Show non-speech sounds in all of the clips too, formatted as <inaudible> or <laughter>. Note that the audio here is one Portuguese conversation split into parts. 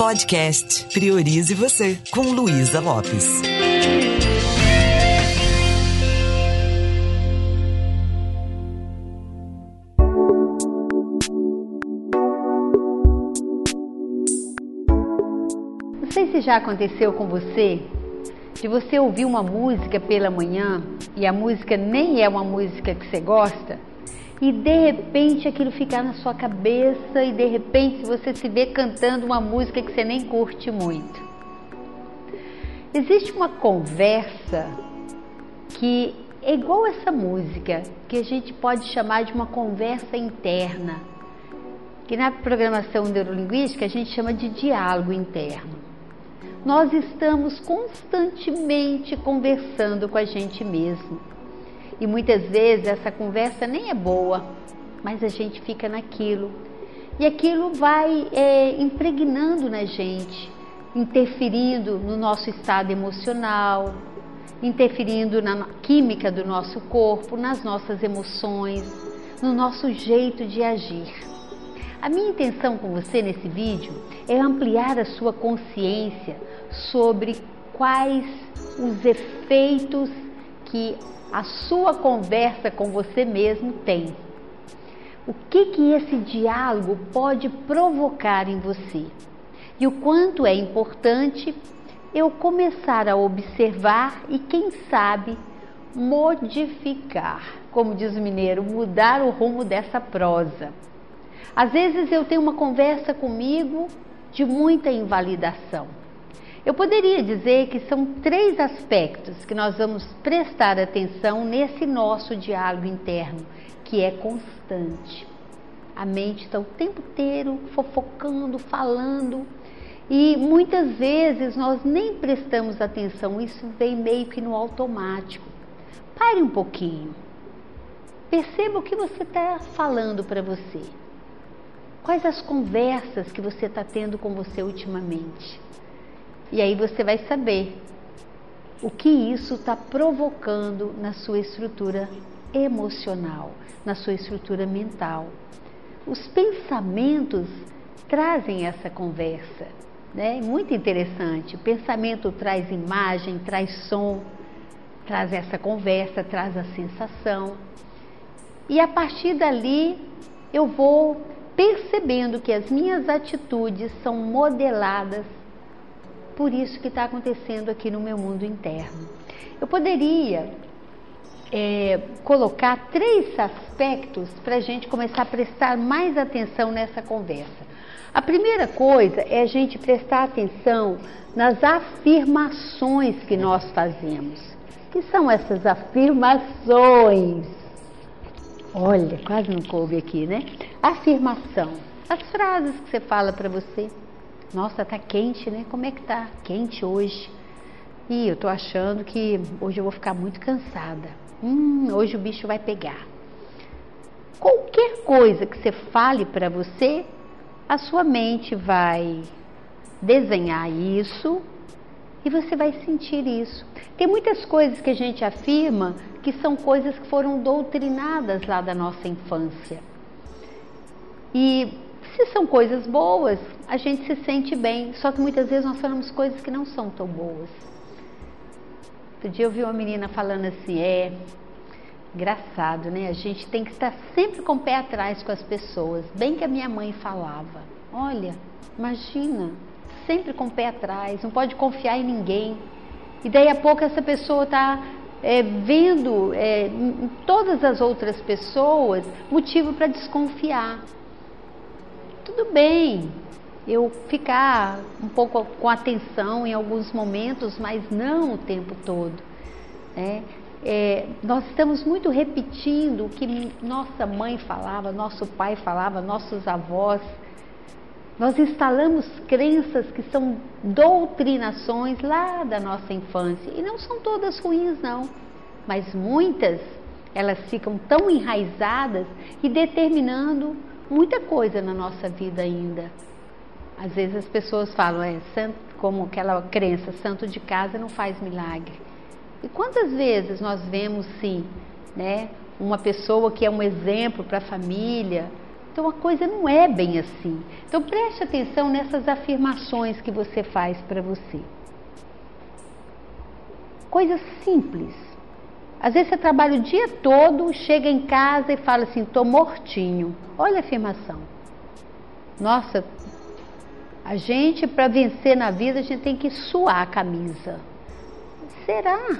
Podcast Priorize Você, com Luísa Lopes. Não sei se já aconteceu com você de você ouvir uma música pela manhã e a música nem é uma música que você gosta e de repente aquilo ficar na sua cabeça e de repente você se vê cantando uma música que você nem curte muito. Existe uma conversa que é igual essa música, que a gente pode chamar de uma conversa interna, que na programação neurolinguística a gente chama de diálogo interno. Nós estamos constantemente conversando com a gente mesmo. E muitas vezes essa conversa nem é boa, mas a gente fica naquilo. E aquilo vai é, impregnando na gente, interferindo no nosso estado emocional, interferindo na química do nosso corpo, nas nossas emoções, no nosso jeito de agir. A minha intenção com você nesse vídeo é ampliar a sua consciência sobre quais os efeitos que a sua conversa com você mesmo tem. O que que esse diálogo pode provocar em você? E o quanto é importante eu começar a observar e quem sabe modificar, como diz o mineiro, mudar o rumo dessa prosa. Às vezes eu tenho uma conversa comigo de muita invalidação eu poderia dizer que são três aspectos que nós vamos prestar atenção nesse nosso diálogo interno, que é constante. A mente está o tempo inteiro fofocando, falando, e muitas vezes nós nem prestamos atenção, isso vem meio que no automático. Pare um pouquinho. Perceba o que você está falando para você. Quais as conversas que você está tendo com você ultimamente? E aí você vai saber o que isso está provocando na sua estrutura emocional, na sua estrutura mental. Os pensamentos trazem essa conversa, né? Muito interessante. O pensamento traz imagem, traz som, traz essa conversa, traz a sensação. E a partir dali eu vou percebendo que as minhas atitudes são modeladas por isso que está acontecendo aqui no meu mundo interno. Eu poderia é, colocar três aspectos para a gente começar a prestar mais atenção nessa conversa. A primeira coisa é a gente prestar atenção nas afirmações que nós fazemos. Que são essas afirmações? Olha, quase não coube aqui, né? Afirmação. As frases que você fala para você. Nossa, tá quente, né? Como é que tá? Quente hoje. E eu tô achando que hoje eu vou ficar muito cansada. Hum, hoje o bicho vai pegar. Qualquer coisa que você fale para você, a sua mente vai desenhar isso e você vai sentir isso. Tem muitas coisas que a gente afirma que são coisas que foram doutrinadas lá da nossa infância. E se são coisas boas, a gente se sente bem, só que muitas vezes nós falamos coisas que não são tão boas. Outro dia eu vi uma menina falando assim, é engraçado, né? A gente tem que estar sempre com o pé atrás com as pessoas, bem que a minha mãe falava. Olha, imagina, sempre com o pé atrás, não pode confiar em ninguém. E daí a pouco essa pessoa está é, vendo é, em todas as outras pessoas motivo para desconfiar tudo bem eu ficar um pouco com atenção em alguns momentos, mas não o tempo todo. Né? É, nós estamos muito repetindo o que nossa mãe falava, nosso pai falava, nossos avós. Nós instalamos crenças que são doutrinações lá da nossa infância e não são todas ruins, não, mas muitas elas ficam tão enraizadas e determinando muita coisa na nossa vida ainda. Às vezes as pessoas falam, é, santo, como aquela crença, santo de casa não faz milagre. E quantas vezes nós vemos, sim, né, uma pessoa que é um exemplo para a família, Então a coisa não é bem assim. Então preste atenção nessas afirmações que você faz para você. Coisas simples. Às vezes você trabalha o dia todo, chega em casa e fala assim: tô mortinho. Olha a afirmação. Nossa, a gente, para vencer na vida, a gente tem que suar a camisa. Será?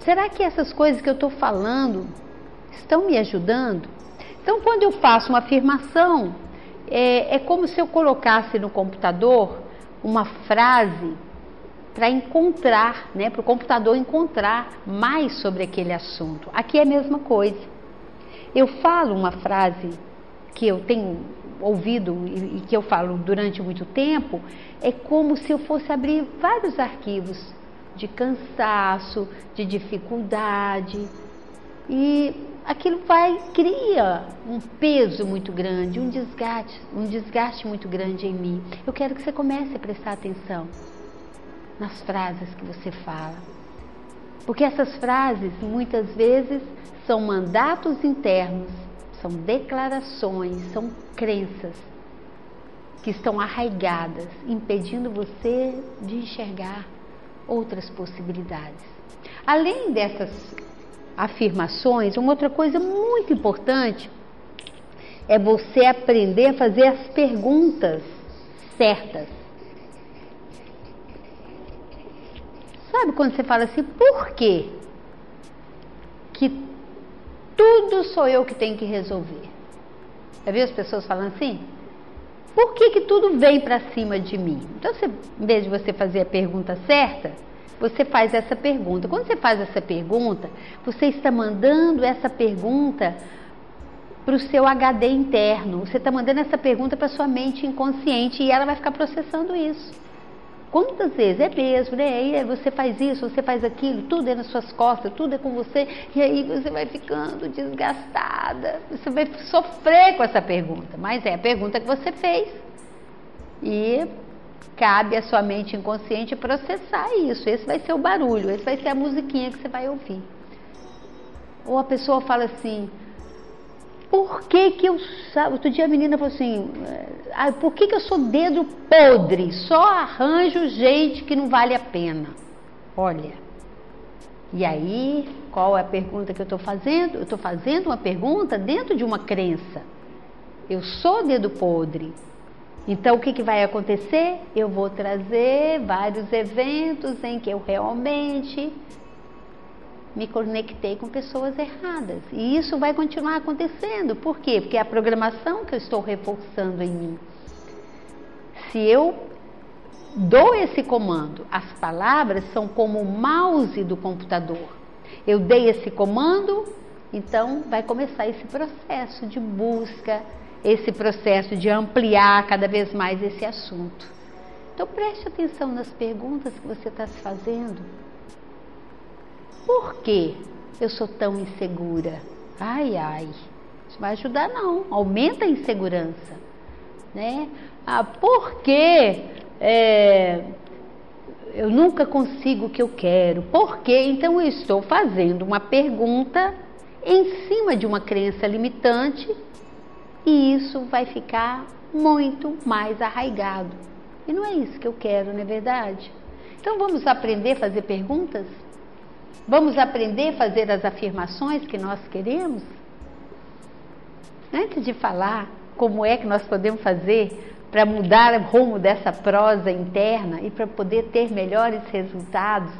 Será que essas coisas que eu estou falando estão me ajudando? Então, quando eu faço uma afirmação, é, é como se eu colocasse no computador uma frase para encontrar, né, para o computador encontrar mais sobre aquele assunto. Aqui é a mesma coisa. Eu falo uma frase que eu tenho ouvido e, que eu falo durante muito tempo, é como se eu fosse abrir vários arquivos de cansaço, de dificuldade. E aquilo vai cria um peso muito grande, um desgaste, um desgaste muito grande em mim. Eu quero que você comece a prestar atenção nas frases que você fala. Porque essas frases muitas vezes são mandatos internos, são declarações, são crenças que estão arraigadas, impedindo você de enxergar outras possibilidades. Além dessas afirmações, uma outra coisa muito importante é você aprender a fazer as perguntas certas. Sabe quando você fala assim, por quê? Que tudo sou eu que tenho que resolver. Já viu as pessoas falando assim? Por que, que tudo vem para cima de mim? Então, você, em vez de você fazer a pergunta certa, você faz essa pergunta. Quando você faz essa pergunta, você está mandando essa pergunta para o seu HD interno. Você está mandando essa pergunta para sua mente inconsciente e ela vai ficar processando isso. Quantas vezes é mesmo, né? E você faz isso, você faz aquilo, tudo é nas suas costas, tudo é com você, e aí você vai ficando desgastada. Você vai sofrer com essa pergunta, mas é a pergunta que você fez. E cabe à sua mente inconsciente processar isso. Esse vai ser o barulho, esse vai ser a musiquinha que você vai ouvir. Ou a pessoa fala assim: por que, que eu. Outro dia a menina falou assim: ah, por que, que eu sou dedo podre? Só arranjo gente que não vale a pena. Olha. E aí, qual é a pergunta que eu estou fazendo? Eu estou fazendo uma pergunta dentro de uma crença. Eu sou dedo podre. Então, o que, que vai acontecer? Eu vou trazer vários eventos em que eu realmente me conectei com pessoas erradas. E isso vai continuar acontecendo. Por quê? Porque é a programação que eu estou reforçando em mim. Se eu dou esse comando, as palavras são como o mouse do computador. Eu dei esse comando, então vai começar esse processo de busca, esse processo de ampliar cada vez mais esse assunto. Então preste atenção nas perguntas que você está se fazendo. Por que eu sou tão insegura? Ai, ai, isso vai ajudar não, aumenta a insegurança, né? Ah, por que é, eu nunca consigo o que eu quero? Por que? Então eu estou fazendo uma pergunta em cima de uma crença limitante e isso vai ficar muito mais arraigado. E não é isso que eu quero, não é verdade? Então vamos aprender a fazer perguntas? Vamos aprender a fazer as afirmações que nós queremos? Antes de falar como é que nós podemos fazer para mudar o rumo dessa prosa interna e para poder ter melhores resultados,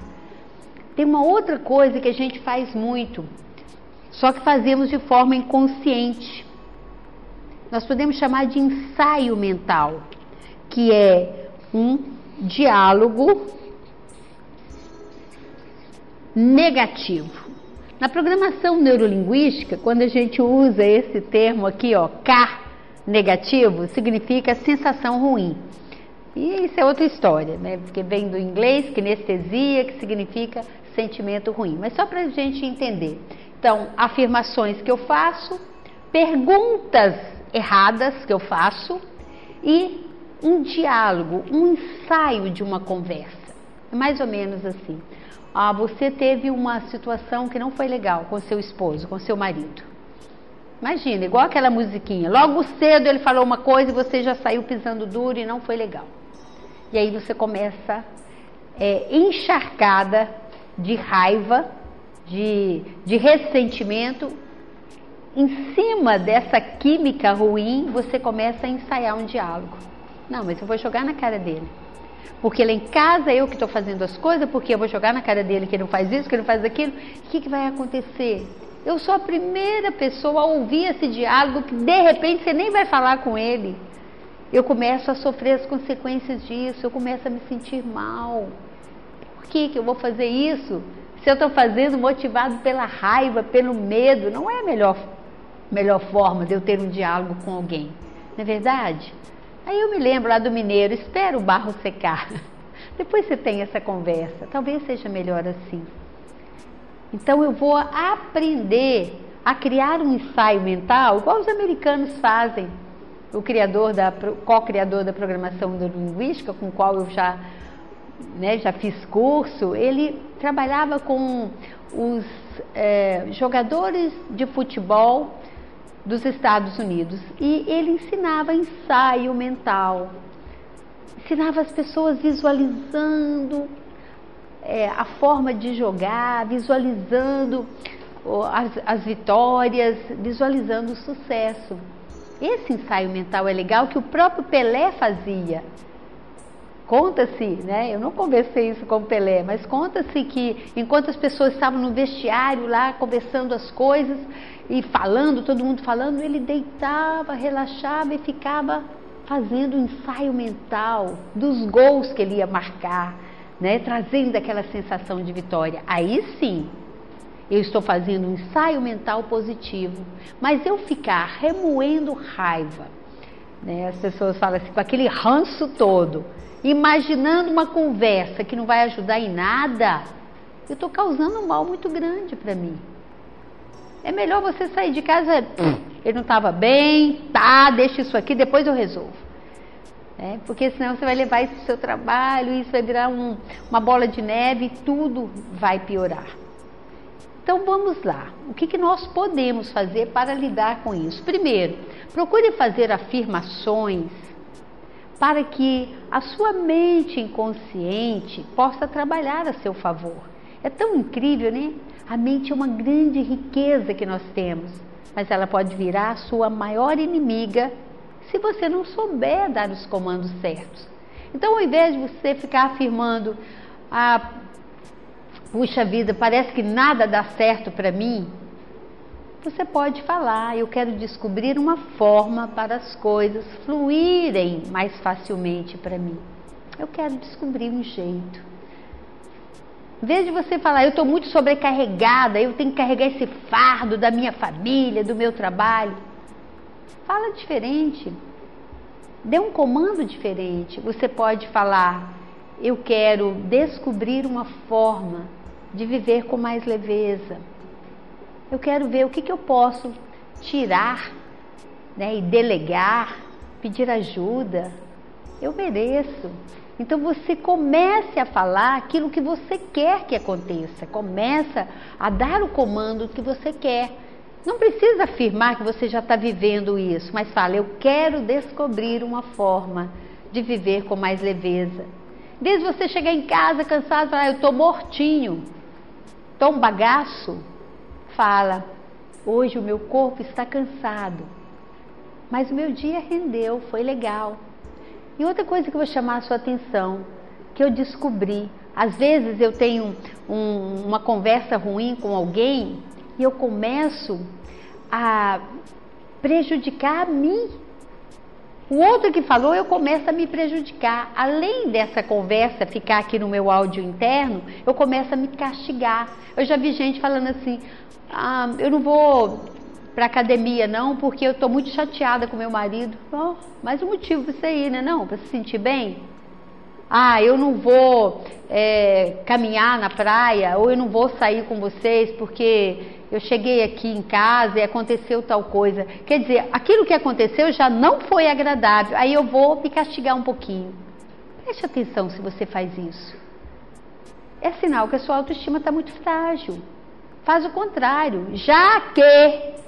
tem uma outra coisa que a gente faz muito, só que fazemos de forma inconsciente. Nós podemos chamar de ensaio mental, que é um diálogo negativo. Na programação neurolinguística, quando a gente usa esse termo aqui, ó, K negativo, significa sensação ruim. E isso é outra história, né? Porque vem do inglês, kinestesia, que significa sentimento ruim. Mas só para a gente entender. Então, afirmações que eu faço, perguntas erradas que eu faço e um diálogo, um ensaio de uma conversa. É mais ou menos assim ah, você teve uma situação que não foi legal com seu esposo, com seu marido. Imagina, igual aquela musiquinha. Logo cedo ele falou uma coisa e você já saiu pisando duro e não foi legal. E aí você começa é, encharcada de raiva, de, de ressentimento. Em cima dessa química ruim, você começa a ensaiar um diálogo. Não, mas eu vou jogar na cara dele. Porque lá em casa eu que estou fazendo as coisas, porque eu vou jogar na cara dele que ele não faz isso, que ele não faz aquilo. O que, que vai acontecer? Eu sou a primeira pessoa a ouvir esse diálogo que de repente você nem vai falar com ele. Eu começo a sofrer as consequências disso, eu começo a me sentir mal. Por que, que eu vou fazer isso? Se eu estou fazendo motivado pela raiva, pelo medo, não é a melhor, melhor forma de eu ter um diálogo com alguém. Não é verdade? Aí eu me lembro lá do mineiro, espera o barro secar. <laughs> Depois você tem essa conversa. Talvez seja melhor assim. Então eu vou aprender a criar um ensaio mental, igual os americanos fazem. O criador da co-criador da programação neurolinguística, com o qual eu já, né, já fiz curso, ele trabalhava com os é, jogadores de futebol dos Estados Unidos e ele ensinava ensaio mental, ensinava as pessoas visualizando é, a forma de jogar, visualizando as, as vitórias, visualizando o sucesso. Esse ensaio mental é legal que o próprio Pelé fazia. Conta-se, né? Eu não conversei isso com o Pelé, mas conta-se que enquanto as pessoas estavam no vestiário lá conversando as coisas e falando, todo mundo falando, ele deitava, relaxava e ficava fazendo um ensaio mental dos gols que ele ia marcar, né, trazendo aquela sensação de vitória. Aí sim, eu estou fazendo um ensaio mental positivo. Mas eu ficar remoendo raiva, né, as pessoas falam assim, com aquele ranço todo, imaginando uma conversa que não vai ajudar em nada, eu estou causando um mal muito grande para mim. É melhor você sair de casa, ele não estava bem, tá, deixa isso aqui, depois eu resolvo. É, porque senão você vai levar isso para o seu trabalho, isso vai virar um, uma bola de neve e tudo vai piorar. Então vamos lá. O que, que nós podemos fazer para lidar com isso? Primeiro, procure fazer afirmações para que a sua mente inconsciente possa trabalhar a seu favor. É tão incrível, né? A mente é uma grande riqueza que nós temos, mas ela pode virar a sua maior inimiga se você não souber dar os comandos certos. Então, ao invés de você ficar afirmando, ah, puxa vida, parece que nada dá certo para mim, você pode falar, eu quero descobrir uma forma para as coisas fluírem mais facilmente para mim. Eu quero descobrir um jeito. Em vez de você falar, eu estou muito sobrecarregada, eu tenho que carregar esse fardo da minha família, do meu trabalho. Fala diferente. Dê um comando diferente. Você pode falar: Eu quero descobrir uma forma de viver com mais leveza. Eu quero ver o que, que eu posso tirar né, e delegar, pedir ajuda. Eu mereço. Então você comece a falar aquilo que você quer que aconteça. Começa a dar o comando que você quer. Não precisa afirmar que você já está vivendo isso, mas fala: eu quero descobrir uma forma de viver com mais leveza. Em vez de você chegar em casa cansado e falar: eu estou mortinho, estou um bagaço, fala: hoje o meu corpo está cansado, mas o meu dia rendeu, foi legal. E outra coisa que eu vou chamar a sua atenção, que eu descobri, às vezes eu tenho um, uma conversa ruim com alguém e eu começo a prejudicar a mim. O outro que falou, eu começo a me prejudicar. Além dessa conversa ficar aqui no meu áudio interno, eu começo a me castigar. Eu já vi gente falando assim: ah, eu não vou para academia não, porque eu estou muito chateada com meu marido. Oh, mais um motivo para você ir, né? Não, para se sentir bem. Ah, eu não vou é, caminhar na praia, ou eu não vou sair com vocês porque eu cheguei aqui em casa e aconteceu tal coisa. Quer dizer, aquilo que aconteceu já não foi agradável, aí eu vou me castigar um pouquinho. Preste atenção se você faz isso. É sinal que a sua autoestima está muito frágil. Faz o contrário. Já que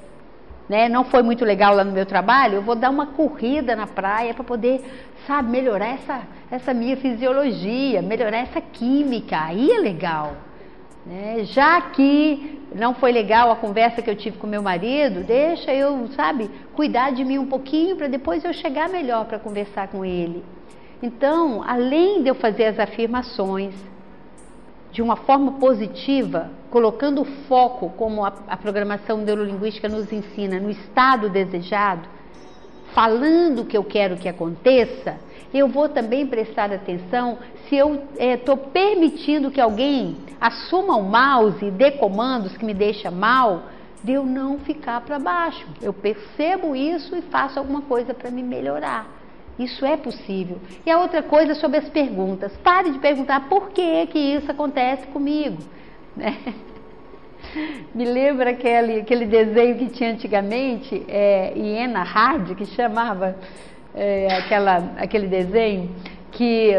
né, não foi muito legal lá no meu trabalho, eu vou dar uma corrida na praia para poder, sabe, melhorar essa, essa minha fisiologia, melhorar essa química. Aí é legal. Né? Já que não foi legal a conversa que eu tive com meu marido, deixa eu, sabe, cuidar de mim um pouquinho para depois eu chegar melhor para conversar com ele. Então, além de eu fazer as afirmações de uma forma positiva, colocando o foco, como a, a programação neurolinguística nos ensina, no estado desejado, falando o que eu quero que aconteça, eu vou também prestar atenção se eu estou é, permitindo que alguém assuma o mouse e dê comandos que me deixa mal, de eu não ficar para baixo. Eu percebo isso e faço alguma coisa para me melhorar. Isso é possível. E a outra coisa sobre as perguntas. Pare de perguntar por que, que isso acontece comigo. Né? Me lembra aquele, aquele desenho que tinha antigamente, é, Iena Hard, que chamava é, aquela, aquele desenho que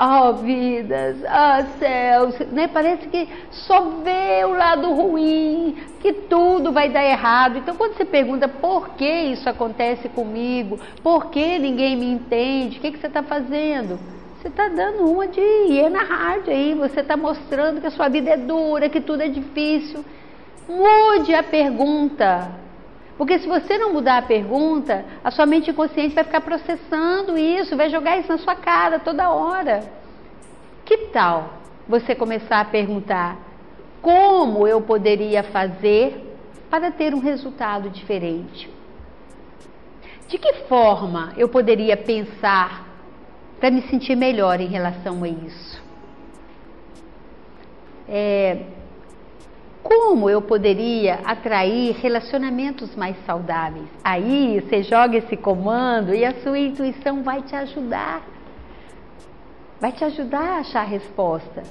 oh vidas, oh céus, né? Parece que só vê o lado ruim, que tudo vai dar errado. Então quando você pergunta por que isso acontece comigo, por que ninguém me entende, o que, que você está fazendo? Você está dando uma de hiena hard aí, você está mostrando que a sua vida é dura, que tudo é difícil. Mude a pergunta. Porque se você não mudar a pergunta, a sua mente inconsciente vai ficar processando isso, vai jogar isso na sua cara toda hora. Que tal você começar a perguntar como eu poderia fazer para ter um resultado diferente? De que forma eu poderia pensar para me sentir melhor em relação a isso? É, como eu poderia atrair relacionamentos mais saudáveis? Aí você joga esse comando e a sua intuição vai te ajudar. Vai te ajudar a achar a resposta.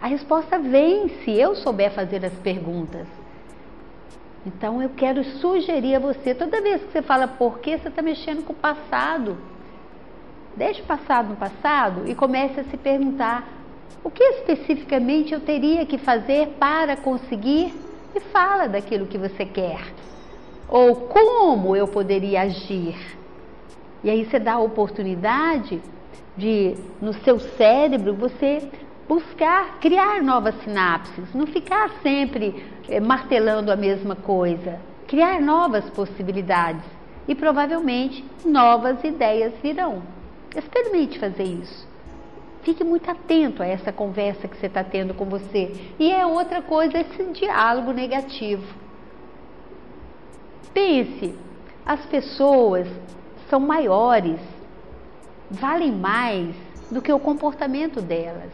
A resposta vem se eu souber fazer as perguntas. Então eu quero sugerir a você, toda vez que você fala por que, você está mexendo com o passado. Deixe o passado no passado e comece a se perguntar o que especificamente eu teria que fazer para conseguir? E fala daquilo que você quer. Ou como eu poderia agir? E aí você dá a oportunidade de, no seu cérebro, você buscar criar novas sinapses, não ficar sempre é, martelando a mesma coisa, criar novas possibilidades e provavelmente novas ideias virão. Experimente fazer isso. Fique muito atento a essa conversa que você está tendo com você. E é outra coisa esse diálogo negativo. Pense, as pessoas são maiores, valem mais do que o comportamento delas.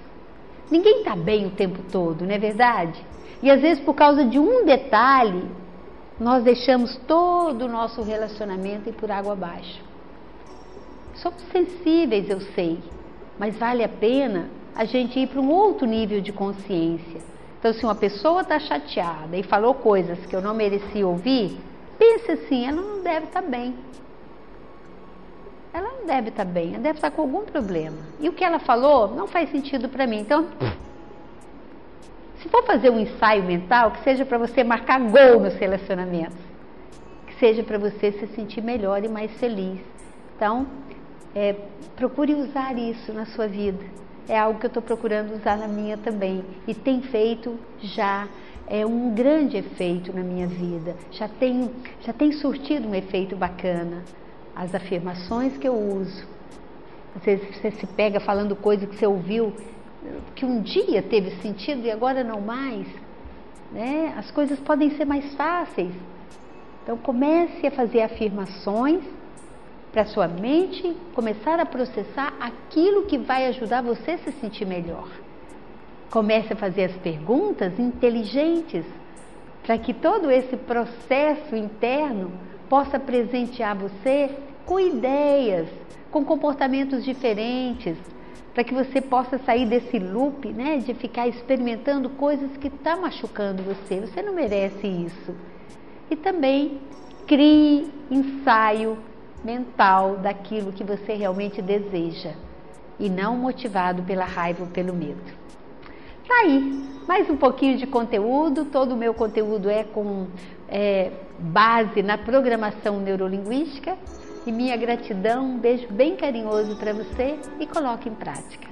Ninguém está bem o tempo todo, não é verdade? E às vezes, por causa de um detalhe, nós deixamos todo o nosso relacionamento ir por água abaixo. Somos sensíveis, eu sei, mas vale a pena a gente ir para um outro nível de consciência. Então, se uma pessoa está chateada e falou coisas que eu não merecia ouvir, pense assim: ela não deve estar tá bem. Ela não deve estar tá bem, ela deve estar tá com algum problema. E o que ela falou não faz sentido para mim. Então, se for fazer um ensaio mental, que seja para você marcar gol nos relacionamentos, que seja para você se sentir melhor e mais feliz. Então, é, procure usar isso na sua vida. É algo que eu estou procurando usar na minha também. E tem feito já é um grande efeito na minha vida. Já tem, já tem surtido um efeito bacana. As afirmações que eu uso. Às vezes você se pega falando coisa que você ouviu que um dia teve sentido e agora não mais. Né? As coisas podem ser mais fáceis. Então comece a fazer afirmações para sua mente começar a processar aquilo que vai ajudar você a se sentir melhor. Comece a fazer as perguntas inteligentes para que todo esse processo interno possa presentear você com ideias, com comportamentos diferentes, para que você possa sair desse loop, né, de ficar experimentando coisas que estão tá machucando você. Você não merece isso. E também crie ensaio mental daquilo que você realmente deseja e não motivado pela raiva ou pelo medo. Tá aí, mais um pouquinho de conteúdo. Todo o meu conteúdo é com é, base na programação neurolinguística. E minha gratidão, um beijo bem carinhoso para você e coloque em prática.